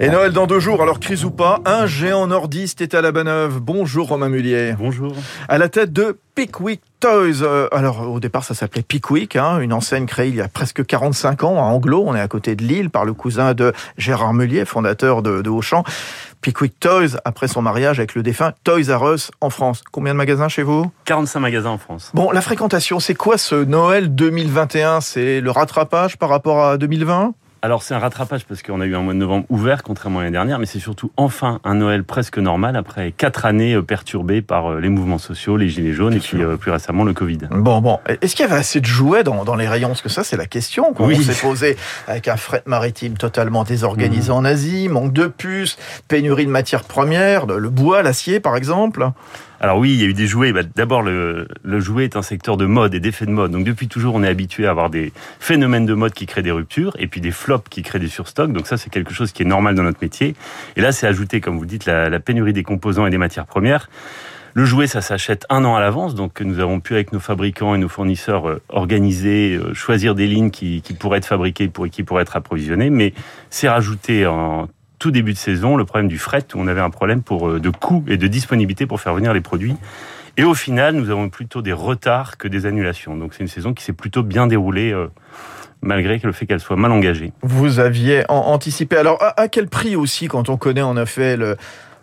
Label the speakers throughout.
Speaker 1: Et Noël dans deux jours, alors crise ou pas, un géant nordiste est à la Baneuve. Bonjour Romain Mullier.
Speaker 2: Bonjour.
Speaker 1: À la tête de Pickwick Toys. Euh, alors au départ ça s'appelait Pickwick, hein, une enseigne créée il y a presque 45 ans à Anglo. On est à côté de Lille par le cousin de Gérard Mullier, fondateur de, de Auchan. Pickwick Toys, après son mariage avec le défunt Toys R Us en France. Combien de magasins chez vous?
Speaker 2: 45 magasins en France.
Speaker 1: Bon, la fréquentation, c'est quoi ce Noël 2021 C'est le rattrapage par rapport à 2020
Speaker 2: alors c'est un rattrapage parce qu'on a eu un mois de novembre ouvert contrairement à l'année dernière, mais c'est surtout enfin un Noël presque normal après quatre années euh, perturbées par euh, les mouvements sociaux, les gilets jaunes et puis euh, plus récemment le Covid.
Speaker 1: Bon, bon. Est-ce qu'il y avait assez de jouets dans, dans les rayons? Parce que ça, c'est la question qu'on
Speaker 2: Oui.
Speaker 1: s'est posée avec un fret maritime totalement désorganisé
Speaker 2: Mmh.
Speaker 1: en Asie, manque de puces, pénurie de matières premières, le bois, l'acier par exemple.
Speaker 2: Alors oui, il y a eu des jouets. Bah, D'abord, le, jouet est un secteur de mode et d'effets de mode. Donc depuis toujours, on est habitué à avoir des phénomènes de mode qui créent des ruptures et puis des flops qui créent des surstocks. Donc ça, c'est quelque chose qui est normal dans notre métier. Et là, c'est ajouté, comme vous dites, la, pénurie des composants et des matières premières. Le jouet, ça s'achète un an à l'avance, donc nous avons pu avec nos fabricants et nos fournisseurs euh, organiser, euh, choisir des lignes qui, qui pourraient être fabriquées pour, et qui pourraient être approvisionnées, mais c'est rajouté en tout début de saison le problème du fret, où on avait un problème pour, euh, de coût et de disponibilité pour faire venir les produits. Et au final, nous avons plutôt des retards que des annulations. Donc c'est une saison qui s'est plutôt bien déroulée, euh, malgré le fait qu'elle soit mal engagée.
Speaker 1: Vous aviez an- anticipé. Alors, à quel prix aussi, quand on connaît en effet le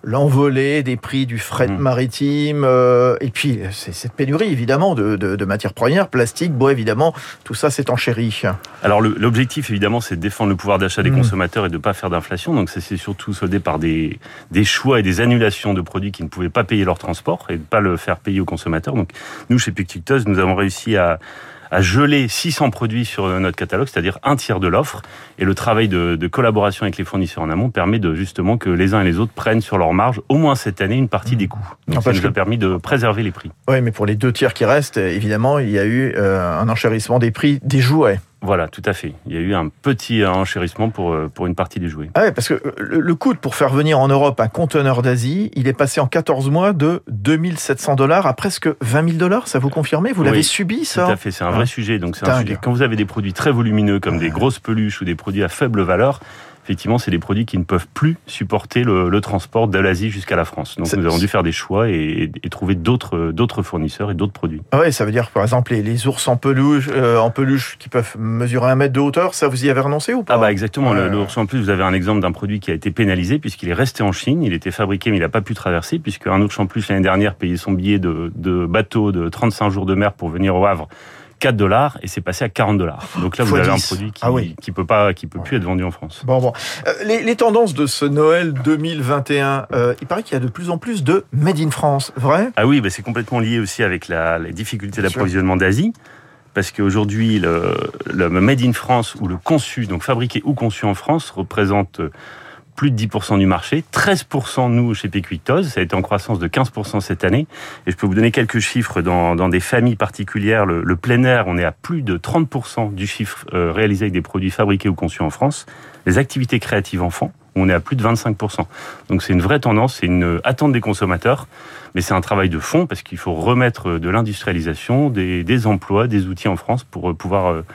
Speaker 1: l'envolée des prix du fret
Speaker 2: Mm.
Speaker 1: maritime euh, et puis c'est cette pénurie évidemment de, de, de matières premières, plastique, bois évidemment, tout ça c'est enchéri.
Speaker 2: Alors l'objectif évidemment c'est de défendre le pouvoir d'achat des
Speaker 1: Mm.
Speaker 2: consommateurs et de ne pas faire d'inflation. Donc c'est surtout soldé par des, des choix et des annulations de produits qui ne pouvaient pas payer leur transport et de ne pas le faire payer aux consommateurs. Donc nous chez Pictuctus nous avons réussi à, à geler 600 produits sur notre catalogue, c'est-à-dire un tiers de l'offre. Et le travail de, de collaboration avec les fournisseurs en amont permet de justement que les uns et les autres prennent sur leur marge au moins cette année une partie des coûts.
Speaker 1: Non,
Speaker 2: Donc ça nous a permis de préserver les prix.
Speaker 1: Oui, mais pour les deux tiers qui restent, évidemment, il y a eu euh, un enchérissement des prix des jouets.
Speaker 2: Voilà, tout à fait. Il y a eu un petit enchérissement pour, euh, pour une partie des jouets.
Speaker 1: Ah ouais, parce que euh, le, coût pour faire venir en Europe un conteneur d'Asie, il est passé en 14 mois de 2700 dollars à presque 20 000 dollars. Ça vous confirmez Vous
Speaker 2: Oui,
Speaker 1: l'avez subi
Speaker 2: Tout
Speaker 1: ça
Speaker 2: à fait, c'est un
Speaker 1: Ah.
Speaker 2: vrai sujet. Donc c'est un
Speaker 1: Dingue.
Speaker 2: sujet. Quand vous avez des produits très volumineux comme des grosses peluches ou des produits à faible valeur, effectivement, c'est des produits qui ne peuvent plus supporter le, le transport de l'Asie jusqu'à la France. Donc nous avons dû faire des choix et, et trouver d'autres d'autres fournisseurs et d'autres produits.
Speaker 1: Ah ouais, ça veut dire par exemple les, les ours en peluche, euh, en peluche qui peuvent mesurer un mètre de hauteur, ça vous y avez renoncé ou pas?
Speaker 2: Ah bah exactement.
Speaker 1: Ouais.
Speaker 2: Le, le ours en plus, vous avez un exemple d'un produit qui a été pénalisé puisqu'il est resté en Chine. Il était fabriqué mais il n'a pas pu traverser puisque un ours en plus l'année dernière payait son billet de, de bateau de 35 jours de mer pour venir au Havre. 4 dollars et c'est passé à 40 dollars. Donc là, vous avez un
Speaker 1: 10.
Speaker 2: produit qui,
Speaker 1: Ah oui.
Speaker 2: qui peut pas, qui peut plus être vendu en France.
Speaker 1: Bon, bon. Euh, les, les tendances de ce Noël 2021, euh, il paraît qu'il y a de plus en plus de Made in France, vrai?
Speaker 2: Ah oui, bah c'est complètement lié aussi avec la, les difficultés d'approvisionnement d'Asie. Parce qu'aujourd'hui, le, le Made in France ou le conçu, donc fabriqué ou conçu en France, représente euh, plus de 10% du marché, 13% nous chez Pickwick Toys, ça a été en croissance de 15% cette année. Et je peux vous donner quelques chiffres dans, des familles particulières. Le, le plein air, on est à plus de 30% du chiffre euh, réalisé avec des produits fabriqués ou conçus en France. Les activités créatives enfants, on est à plus de 25%. Donc c'est une vraie tendance, c'est une attente des consommateurs, mais c'est un travail de fond parce qu'il faut remettre de l'industrialisation, des, des emplois, des outils en France pour euh, pouvoir euh,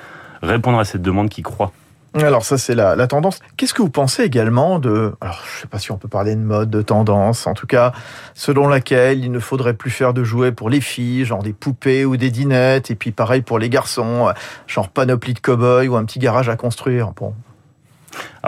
Speaker 2: répondre à cette demande qui croît.
Speaker 1: Alors ça c'est la, tendance. Qu'est-ce que vous pensez également de, alors je sais pas si on peut parler de mode, de tendance, en tout cas selon laquelle il ne faudrait plus faire de jouets pour les filles, genre des poupées ou des dinettes, et puis pareil pour les garçons, euh, genre panoplie de cow-boy ou un petit garage à construire. Bon,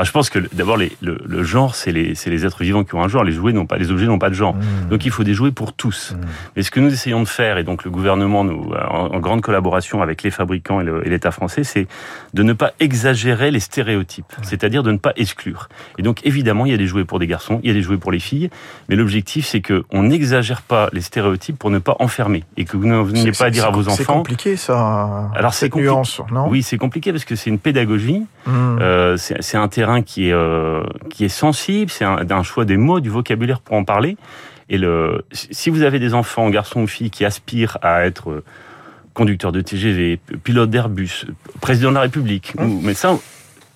Speaker 2: Alors je pense que d'abord le, le genre c'est les, c'est les êtres vivants qui ont un genre, les jouets n'ont pas, les objets n'ont pas de genre.
Speaker 1: Mmh.
Speaker 2: Donc il faut des jouets pour tous.
Speaker 1: Mmh.
Speaker 2: Mais ce que nous essayons de faire, et donc le gouvernement, nous, en, en grande collaboration avec les fabricants et l'État français, c'est de ne pas exagérer les stéréotypes, c'est-à-dire de ne pas exclure. Et donc évidemment, il y a des jouets pour des garçons, il y a des jouets pour les filles, mais l'objectif c'est que on n'exagère pas les stéréotypes pour ne pas enfermer et que vous ne veniez
Speaker 1: C'est-
Speaker 2: pas dire à
Speaker 1: c'est-
Speaker 2: vos
Speaker 1: C'est
Speaker 2: enfants.
Speaker 1: compliqué ça.
Speaker 2: Alors, c'est
Speaker 1: cette
Speaker 2: compli-
Speaker 1: nuance, non?
Speaker 2: Oui, c'est compliqué parce que c'est une pédagogie.
Speaker 1: Mmh.
Speaker 2: Euh, c'est c'est un terrain qui est euh, qui est sensible. C'est un, un choix des mots, du vocabulaire pour en parler. Et le, si vous avez des enfants, garçons ou filles, qui aspirent à être euh, conducteur de TGV, pilote d'Airbus, président de la République,
Speaker 1: Hum.
Speaker 2: ou, mais ça,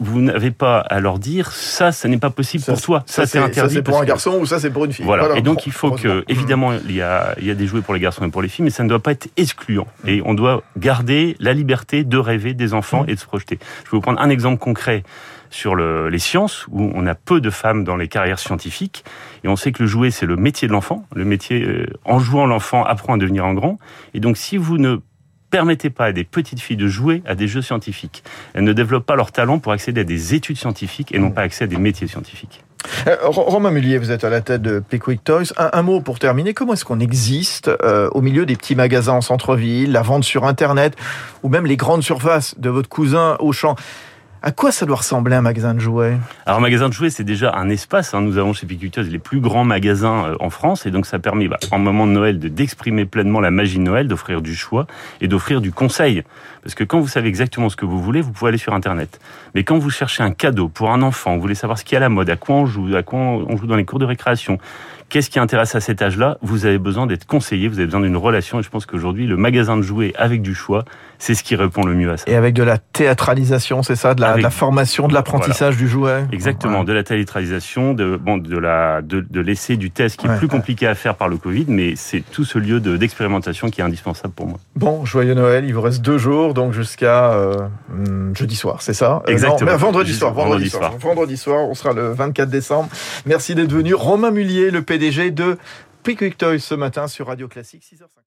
Speaker 2: vous n'avez pas à leur dire ça, ça n'est pas possible
Speaker 1: Ça,
Speaker 2: pour toi. Ça, c'est
Speaker 1: ça
Speaker 2: interdit.
Speaker 1: c'est pour un
Speaker 2: que-
Speaker 1: garçon ou ça c'est pour une fille.
Speaker 2: Voilà. Et donc il faut que, évidemment, il y a, il y a des jouets pour les garçons et pour les filles, mais ça ne doit pas être excluant. Et on doit garder la liberté de rêver des enfants
Speaker 1: Mm.
Speaker 2: et de se projeter. Je vais vous prendre un exemple concret. sur le, les sciences, où on a peu de femmes dans les carrières scientifiques. Et on sait que le jouet, c'est le métier de l'enfant. Le métier, euh, en jouant, l'enfant apprend à devenir un grand. Et donc, si vous ne permettez pas à des petites filles de jouer à des jeux scientifiques, elles ne développent pas leur talent pour accéder à des études scientifiques et non pas accès à des métiers scientifiques.
Speaker 1: Euh, Romain Mullier, vous êtes à la tête de Pickwick Toys. Un, un mot pour terminer. Comment est-ce qu'on existe euh, au milieu des petits magasins en centre-ville, la vente sur Internet ou même les grandes surfaces de votre cousin Auchan? À quoi ça doit ressembler un magasin de jouets?
Speaker 2: Alors, un magasin de jouets, c'est déjà un espace. Hein. Nous avons chez Picuteuse les plus grands magasins euh, en France. Et donc, ça permet, bah, en moment de Noël, de d'exprimer pleinement la magie de Noël, d'offrir du choix et d'offrir du conseil. Parce que quand vous savez exactement ce que vous voulez, vous pouvez aller sur Internet. Mais quand vous cherchez un cadeau pour un enfant, vous voulez savoir ce qui est à la mode, à quoi on joue, à quoi on joue dans les cours de récréation, qu'est-ce qui intéresse à cet âge-là, vous avez besoin d'être conseillé, vous avez besoin d'une relation. Et je pense qu'aujourd'hui, le magasin de jouets avec du choix, c'est ce qui répond le mieux à ça.
Speaker 1: Et avec de la théâtralisation, c'est ça, de la,
Speaker 2: Avec-
Speaker 1: de la formation, de l'apprentissage du jouet
Speaker 2: Exactement,
Speaker 1: Ouais.
Speaker 2: de la théâtralisation, de, bon, de, la, de, de l'essai du test qui est plus
Speaker 1: ouais.
Speaker 2: compliqué à faire par le Covid, mais c'est tout ce lieu de- d'expérimentation qui est indispensable pour moi.
Speaker 1: Bon, joyeux Noël, il vous reste deux jours, donc jusqu'à euh, hum, jeudi soir, c'est ça? Euh,
Speaker 2: Exactement.
Speaker 1: non, mais vendredi soir, vendredi,
Speaker 2: vendredi
Speaker 1: soir.
Speaker 2: soir.
Speaker 1: Vendredi soir, on sera le 24 décembre. Merci d'être venu. Romain Mullier, le PDG de Pickwick Toys ce matin sur Radio Classique 6h50.